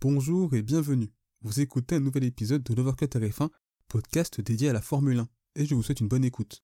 Bonjour et bienvenue. Vous écoutez un nouvel épisode de l'Overcut RF1, podcast dédié à la Formule 1, et je vous souhaite une bonne écoute.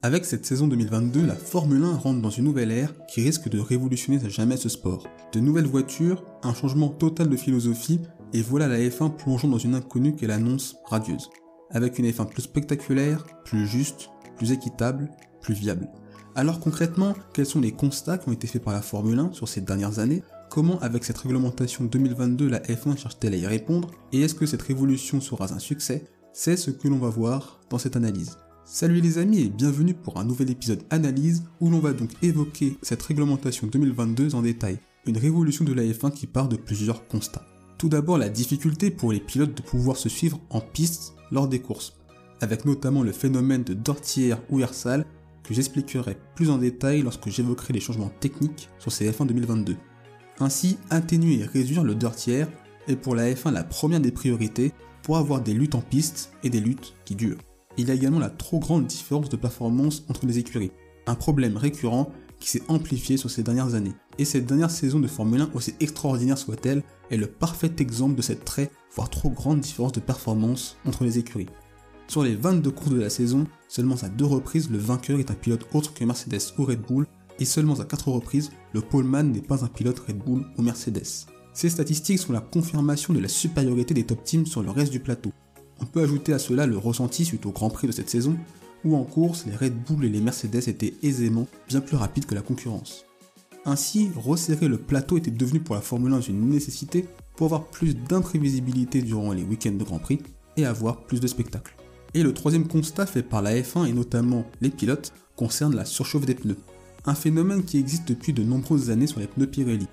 Avec cette saison 2022, la Formule 1 rentre dans une nouvelle ère qui risque de révolutionner à jamais ce sport. De nouvelles voitures, un changement total de philosophie, et voilà la F1 plongeant dans une inconnue qu'elle annonce radieuse. Avec une F1 plus spectaculaire, plus juste, plus équitable, plus viable. Alors concrètement, quels sont les constats qui ont été faits par la Formule 1 sur ces dernières années? Comment, avec cette réglementation 2022, la F1 cherche-t-elle à y répondre Et est-ce que cette révolution sera un succès? C'est ce que l'on va voir dans cette analyse. Salut les amis et bienvenue pour un nouvel épisode analyse où l'on va donc évoquer cette réglementation 2022 en détail. Une révolution de la F1 qui part de plusieurs constats. Tout d'abord la difficulté pour les pilotes de pouvoir se suivre en piste lors des courses, avec notamment le phénomène de Dortière ou Ersal que j'expliquerai plus en détail lorsque j'évoquerai les changements techniques sur ces F1 2022. Ainsi, atténuer et réduire le dirtière est pour la F1 la première des priorités pour avoir des luttes en piste et des luttes qui durent. Il y a également la trop grande différence de performance entre les écuries, un problème récurrent qui s'est amplifié sur ces dernières années. Et cette dernière saison de Formule 1, aussi extraordinaire soit-elle, est le parfait exemple de cette très, voire trop grande différence de performance entre les écuries. Sur les 22 courses de la saison, seulement à deux reprises, le vainqueur est un pilote autre que Mercedes ou Red Bull, et seulement à 4 reprises, le poleman n'est pas un pilote Red Bull ou Mercedes. Ces statistiques sont la confirmation de la supériorité des top teams sur le reste du plateau. On peut ajouter à cela le ressenti suite au Grand Prix de cette saison, où en course, les Red Bull et les Mercedes étaient aisément bien plus rapides que la concurrence. Ainsi, resserrer le plateau était devenu pour la Formule 1 une nécessité pour avoir plus d'imprévisibilité durant les week-ends de Grand Prix et avoir plus de spectacles. Et le troisième constat fait par la F1 et notamment les pilotes concerne la surchauffe des pneus un phénomène qui existe depuis de nombreuses années sur les pneus Pirelli.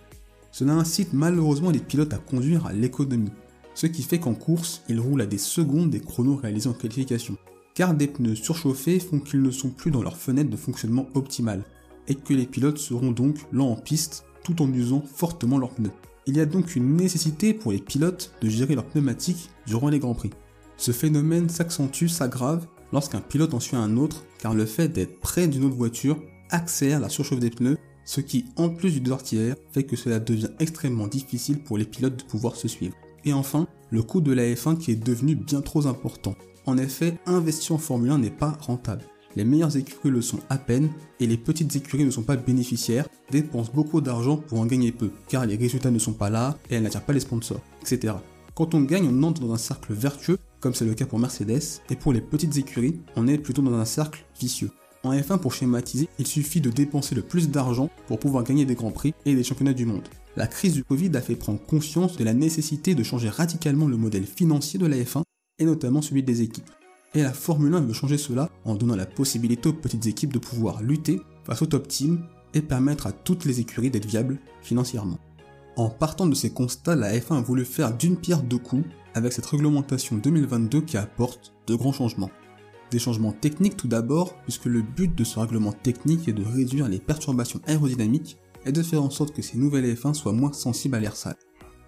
Cela incite malheureusement les pilotes à conduire à l'économie, ce qui fait qu'en course, ils roulent à des secondes des chronos réalisés en qualification, car des pneus surchauffés font qu'ils ne sont plus dans leur fenêtre de fonctionnement optimale, et que les pilotes seront donc lents en piste tout en usant fortement leurs pneus. Il y a donc une nécessité pour les pilotes de gérer leurs pneumatiques durant les Grands Prix. Ce phénomène s'accentue, s'aggrave lorsqu'un pilote en suit un autre, car le fait d'être près d'une autre voiture accélère la surchauffe des pneus, ce qui, en plus du dortière, fait que cela devient extrêmement difficile pour les pilotes de pouvoir se suivre. Et enfin, le coût de la F1 qui est devenu bien trop important. En effet, investir en Formule 1 n'est pas rentable. Les meilleures écuries le sont à peine, et les petites écuries ne sont pas bénéficiaires, dépensent beaucoup d'argent pour en gagner peu, car les résultats ne sont pas là, et elles n'attirent pas les sponsors, etc. Quand on gagne, on entre dans un cercle vertueux, comme c'est le cas pour Mercedes, et pour les petites écuries, on est plutôt dans un cercle vicieux. En F1, pour schématiser, il suffit de dépenser le plus d'argent pour pouvoir gagner des grands prix et des championnats du monde. La crise du Covid a fait prendre conscience de la nécessité de changer radicalement le modèle financier de la F1 et notamment celui des équipes. Et la Formule 1 veut changer cela en donnant la possibilité aux petites équipes de pouvoir lutter face aux top teams et permettre à toutes les écuries d'être viables financièrement. En partant de ces constats, la F1 a voulu faire d'une pierre deux coups avec cette réglementation 2022 qui apporte de grands changements. Des changements techniques tout d'abord, puisque le but de ce règlement technique est de réduire les perturbations aérodynamiques et de faire en sorte que ces nouvelles F1 soient moins sensibles à l'air sale.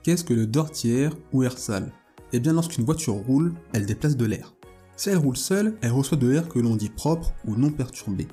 Qu'est-ce que le dortière ou air sale? Eh bien lorsqu'une voiture roule, elle déplace de l'air. Si elle roule seule, elle reçoit de l'air que l'on dit propre ou non perturbé.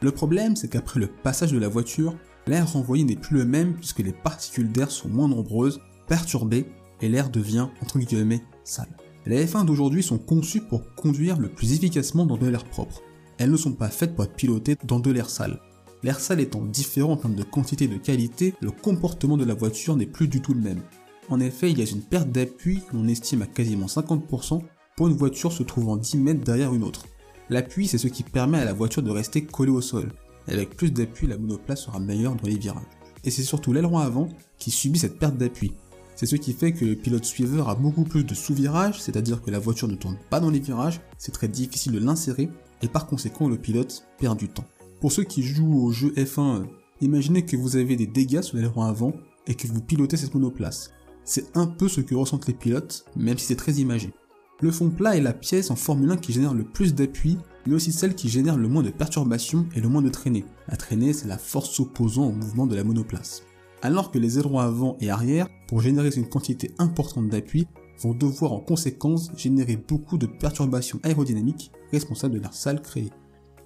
Le problème, c'est qu'après le passage de la voiture, l'air renvoyé n'est plus le même puisque les particules d'air sont moins nombreuses, perturbées, et l'air devient entre guillemets sale. Les F1 d'aujourd'hui sont conçues pour conduire le plus efficacement dans de l'air propre. Elles ne sont pas faites pour être pilotées dans de l'air sale. L'air sale étant différent en termes de quantité et de qualité, le comportement de la voiture n'est plus du tout le même. En effet, il y a une perte d'appui qu'on estime à quasiment 50% pour une voiture se trouvant 10 mètres derrière une autre. L'appui, c'est ce qui permet à la voiture de rester collée au sol. avec plus d'appui, la monoplace sera meilleure dans les virages. Et c'est surtout l'aileron avant qui subit cette perte d'appui. C'est ce qui fait que le pilote suiveur a beaucoup plus de sous-virages, c'est-à-dire que la voiture ne tourne pas dans les virages, c'est très difficile de l'insérer, et par conséquent le pilote perd du temps. Pour ceux qui jouent au jeu F1, imaginez que vous avez des dégâts sur l'aileron avant et que vous pilotez cette monoplace. C'est un peu ce que ressentent les pilotes, même si c'est très imagé. Le fond plat est la pièce en Formule 1 qui génère le plus d'appui, mais aussi celle qui génère le moins de perturbations et le moins de traînées. La traînée, c'est la force s'opposant au mouvement de la monoplace alors que les ailerons avant et arrière, pour générer une quantité importante d'appui, vont devoir en conséquence générer beaucoup de perturbations aérodynamiques responsables de l'air sale créé.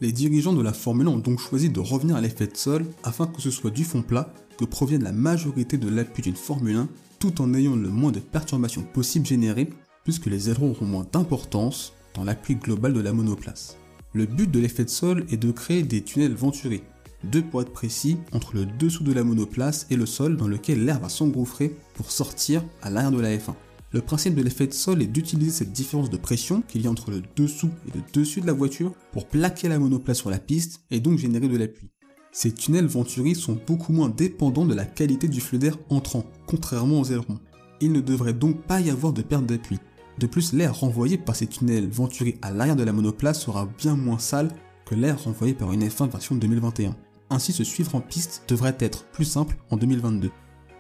Les dirigeants de la Formule 1 ont donc choisi de revenir à l'effet de sol afin que ce soit du fond plat que provienne la majorité de l'appui d'une Formule 1 tout en ayant le moins de perturbations possibles générées, puisque les ailerons auront moins d'importance dans l'appui global de la monoplace. Le but de l'effet de sol est de créer des tunnels venturés, deux pour être précis, entre le dessous de la monoplace et le sol dans lequel l'air va s'engouffrer pour sortir à l'arrière de la F1. Le principe de l'effet de sol est d'utiliser cette différence de pression qu'il y a entre le dessous et le dessus de la voiture pour plaquer la monoplace sur la piste et donc générer de l'appui. Ces tunnels venturis sont beaucoup moins dépendants de la qualité du flux d'air entrant, contrairement aux ailerons. Il ne devrait donc pas y avoir de perte d'appui. De plus, l'air renvoyé par ces tunnels venturis à l'arrière de la monoplace sera bien moins sale que l'air renvoyé par une F1 version 2021. Ainsi, se suivre en piste devrait être plus simple en 2022.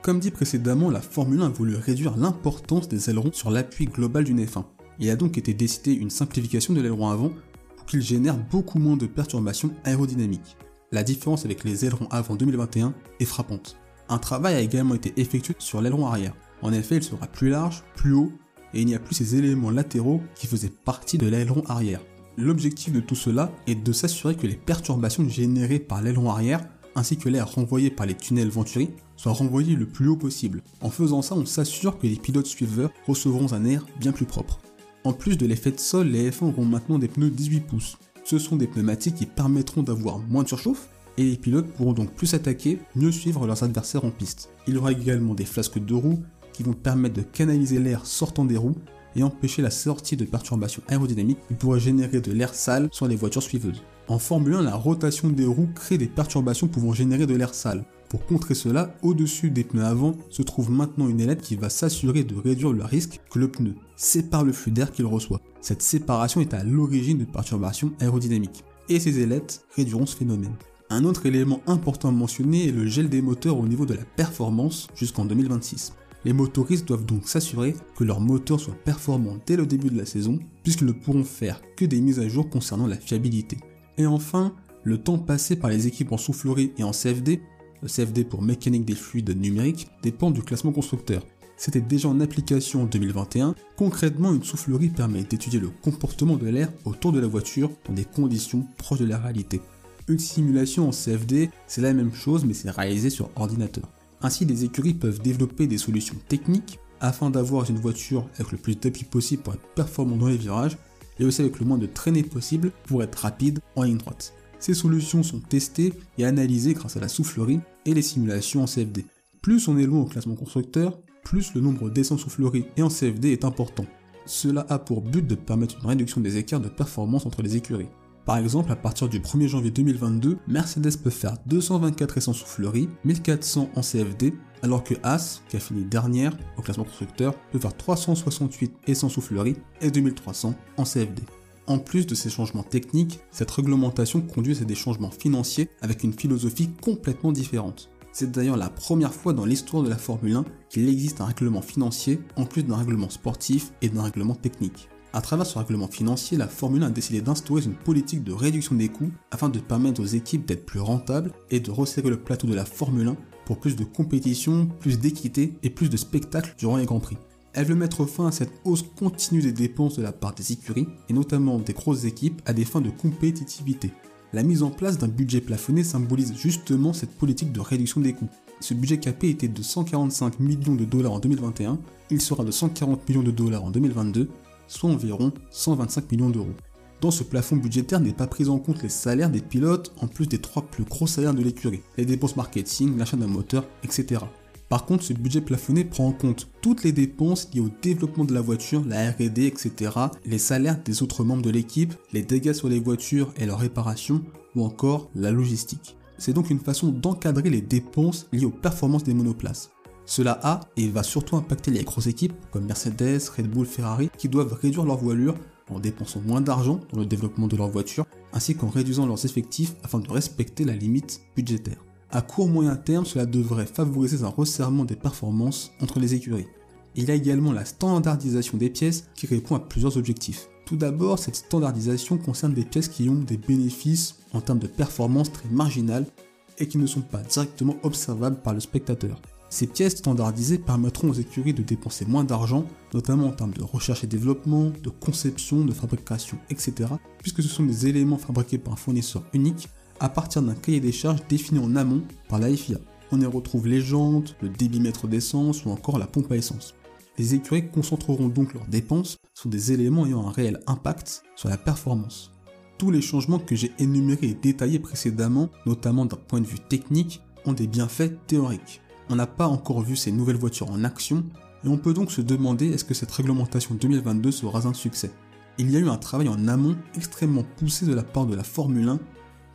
Comme dit précédemment, la Formule 1 a voulu réduire l'importance des ailerons sur l'appui global d'une F1. Il a donc été décidé une simplification de l'aileron avant pour qu'il génère beaucoup moins de perturbations aérodynamiques. La différence avec les ailerons avant 2021 est frappante. Un travail a également été effectué sur l'aileron arrière. En effet, il sera plus large, plus haut, et il n'y a plus ces éléments latéraux qui faisaient partie de l'aileron arrière. L'objectif de tout cela est de s'assurer que les perturbations générées par l'aileron arrière ainsi que l'air renvoyé par les tunnels Venturi soit renvoyé le plus haut possible. En faisant ça, on s'assure que les pilotes suiveurs recevront un air bien plus propre. En plus de l'effet de sol, les F1 auront maintenant des pneus 18 pouces. Ce sont des pneumatiques qui permettront d'avoir moins de surchauffe et les pilotes pourront donc plus attaquer, mieux suivre leurs adversaires en piste. Il y aura également des flasques de roues qui vont permettre de canaliser l'air sortant des roues et empêcher la sortie de perturbations aérodynamiques qui pourraient générer de l'air sale sur les voitures suiveuses. En Formule 1, la rotation des roues crée des perturbations pouvant générer de l'air sale. Pour contrer cela, au-dessus des pneus avant se trouve maintenant une ailette qui va s'assurer de réduire le risque que le pneu sépare le flux d'air qu'il reçoit. Cette séparation est à l'origine de perturbations aérodynamiques. Et ces ailettes réduiront ce phénomène. Un autre élément important à mentionner est le gel des moteurs au niveau de la performance jusqu'en 2026. Les motoristes doivent donc s'assurer que leurs moteurs soient performants dès le début de la saison, puisqu'ils ne pourront faire que des mises à jour concernant la fiabilité. Et enfin, le temps passé par les équipes en soufflerie et en CFD, le CFD pour mécanique des fluides numériques, dépend du classement constructeur. C'était déjà en application en 2021. Concrètement, une soufflerie permet d'étudier le comportement de l'air autour de la voiture dans des conditions proches de la réalité. Une simulation en CFD, c'est la même chose mais c'est réalisé sur ordinateur. Ainsi, les écuries peuvent développer des solutions techniques afin d'avoir une voiture avec le plus d'appui possible pour être performant dans les virages et aussi avec le moins de traînées possible pour être rapide en ligne droite. Ces solutions sont testées et analysées grâce à la soufflerie et les simulations en CFD. Plus on est loin au classement constructeur, plus le nombre d'essais en soufflerie et en CFD est important. Cela a pour but de permettre une réduction des écarts de performance entre les écuries. Par exemple, à partir du 1er janvier 2022, Mercedes peut faire 224 essais soufflerie, 1400 en CFD alors que As, qui a fini dernière au classement constructeur, peut faire 368 et sans soufflerie et 2300 en CFD. En plus de ces changements techniques, cette réglementation conduit à des changements financiers avec une philosophie complètement différente. C'est d'ailleurs la première fois dans l'histoire de la Formule 1 qu'il existe un règlement financier en plus d'un règlement sportif et d'un règlement technique. À travers ce règlement financier, la Formule 1 a décidé d'instaurer une politique de réduction des coûts afin de permettre aux équipes d'être plus rentables et de resserrer le plateau de la Formule 1 pour plus de compétition, plus d'équité et plus de spectacles durant les Grands Prix. Elle veut mettre fin à cette hausse continue des dépenses de la part des écuries, et notamment des grosses équipes, à des fins de compétitivité. La mise en place d'un budget plafonné symbolise justement cette politique de réduction des coûts. Ce budget capé était de 145 millions de dollars en 2021, il sera de 140 millions de dollars en 2022, soit environ 125 millions d'euros. Dans ce plafond budgétaire n'est pas pris en compte les salaires des pilotes en plus des trois plus gros salaires de l'écurie, les dépenses marketing, l'achat d'un moteur, etc. Par contre, ce budget plafonné prend en compte toutes les dépenses liées au développement de la voiture, la RD, etc., les salaires des autres membres de l'équipe, les dégâts sur les voitures et leur réparation, ou encore la logistique. C'est donc une façon d'encadrer les dépenses liées aux performances des monoplaces. Cela a et va surtout impacter les grosses équipes comme Mercedes, Red Bull, Ferrari qui doivent réduire leur voilure en dépensant moins d'argent dans le développement de leur voiture, ainsi qu'en réduisant leurs effectifs afin de respecter la limite budgétaire. À court moyen terme, cela devrait favoriser un resserrement des performances entre les écuries. Il y a également la standardisation des pièces qui répond à plusieurs objectifs. Tout d'abord, cette standardisation concerne des pièces qui ont des bénéfices en termes de performance très marginales et qui ne sont pas directement observables par le spectateur. Ces pièces standardisées permettront aux écuries de dépenser moins d'argent, notamment en termes de recherche et développement, de conception, de fabrication, etc., puisque ce sont des éléments fabriqués par un fournisseur unique à partir d'un cahier des charges défini en amont par la FIA. On y retrouve les jantes, le débitmètre d'essence ou encore la pompe à essence. Les écuries concentreront donc leurs dépenses sur des éléments ayant un réel impact sur la performance. Tous les changements que j'ai énumérés et détaillés précédemment, notamment d'un point de vue technique, ont des bienfaits théoriques. On n'a pas encore vu ces nouvelles voitures en action, et on peut donc se demander est-ce que cette réglementation 2022 sera un succès. Il y a eu un travail en amont extrêmement poussé de la part de la Formule 1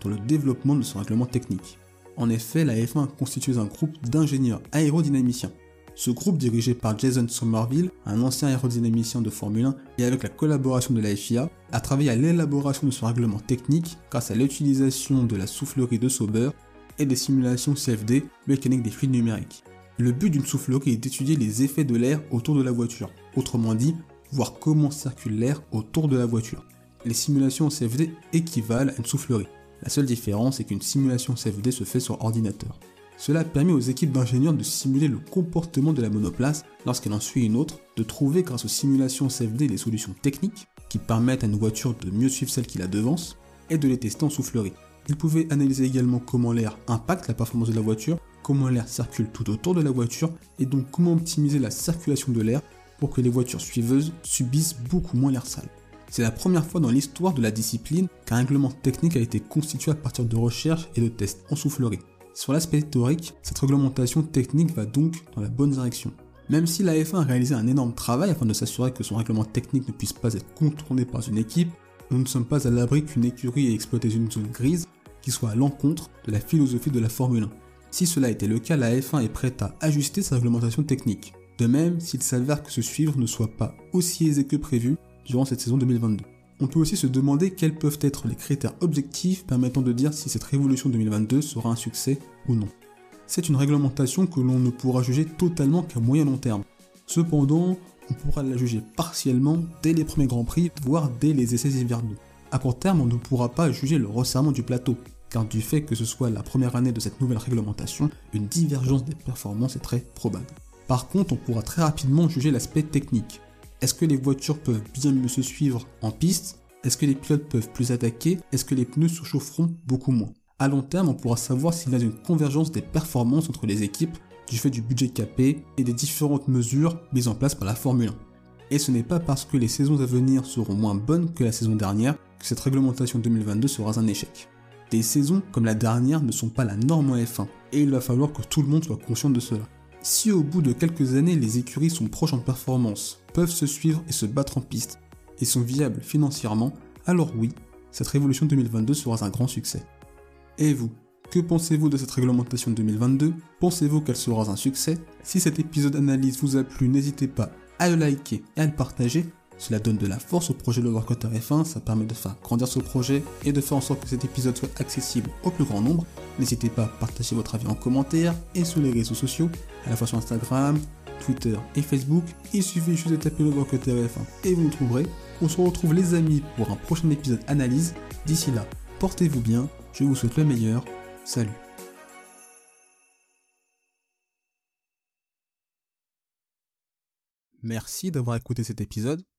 dans le développement de son règlement technique. En effet, la F1 constitue un groupe d'ingénieurs aérodynamiciens. Ce groupe dirigé par Jason Somerville, un ancien aérodynamicien de Formule 1, et avec la collaboration de la FIA, a travaillé à l'élaboration de son règlement technique grâce à l'utilisation de la soufflerie de Sauber et des simulations CFD, mécanique des fluides numériques. Le but d'une soufflerie est d'étudier les effets de l'air autour de la voiture, autrement dit, voir comment circule l'air autour de la voiture. Les simulations CFD équivalent à une soufflerie. La seule différence est qu'une simulation CFD se fait sur ordinateur. Cela permet aux équipes d'ingénieurs de simuler le comportement de la monoplace lorsqu'elle en suit une autre, de trouver grâce aux simulations CFD des solutions techniques qui permettent à une voiture de mieux suivre celle qui la devance et de les tester en soufflerie. Ils pouvaient analyser également comment l'air impacte la performance de la voiture, comment l'air circule tout autour de la voiture et donc comment optimiser la circulation de l'air pour que les voitures suiveuses subissent beaucoup moins l'air sale. C'est la première fois dans l'histoire de la discipline qu'un règlement technique a été constitué à partir de recherches et de tests en soufflerie. Sur l'aspect théorique, cette réglementation technique va donc dans la bonne direction. Même si la F1 a réalisé un énorme travail afin de s'assurer que son règlement technique ne puisse pas être contourné par une équipe, nous ne sommes pas à l'abri qu'une écurie ait exploité une zone grise qui soit à l'encontre de la philosophie de la Formule 1. Si cela était le cas, la F1 est prête à ajuster sa réglementation technique. De même, s'il s'avère que ce suivre ne soit pas aussi aisé que prévu durant cette saison 2022. On peut aussi se demander quels peuvent être les critères objectifs permettant de dire si cette révolution 2022 sera un succès ou non. C'est une réglementation que l'on ne pourra juger totalement qu'à moyen long terme. Cependant, on pourra la juger partiellement dès les premiers Grands Prix, voire dès les essais hivernaux. À court terme, on ne pourra pas juger le resserrement du plateau, car du fait que ce soit la première année de cette nouvelle réglementation, une divergence des performances est très probable. Par contre, on pourra très rapidement juger l'aspect technique. Est-ce que les voitures peuvent bien mieux se suivre en piste? Est-ce que les pilotes peuvent plus attaquer? Est-ce que les pneus se chaufferont beaucoup moins? À long terme, on pourra savoir s'il y a une convergence des performances entre les équipes du fait du budget capé et des différentes mesures mises en place par la Formule 1. Et ce n'est pas parce que les saisons à venir seront moins bonnes que la saison dernière que cette réglementation 2022 sera un échec. Des saisons comme la dernière ne sont pas la norme en F1, et il va falloir que tout le monde soit conscient de cela. Si au bout de quelques années les écuries sont proches en performance, peuvent se suivre et se battre en piste, et sont viables financièrement, alors oui, cette révolution 2022 sera un grand succès. Et vous Que pensez-vous de cette réglementation 2022 Pensez-vous qu'elle sera un succès? Si cet épisode d'analyse vous a plu, n'hésitez pas à le liker et à le partager. Cela donne de la force au projet de Workout F1, ça permet de faire grandir ce projet et de faire en sorte que cet épisode soit accessible au plus grand nombre. N'hésitez pas à partager votre avis en commentaire et sur les réseaux sociaux, à la fois sur Instagram, Twitter et Facebook. Il suffit juste de taper le Workout F1 et vous nous trouverez. On se retrouve les amis pour un prochain épisode analyse. D'ici là, portez-vous bien, je vous souhaite le meilleur. Salut Merci d'avoir écouté cet épisode.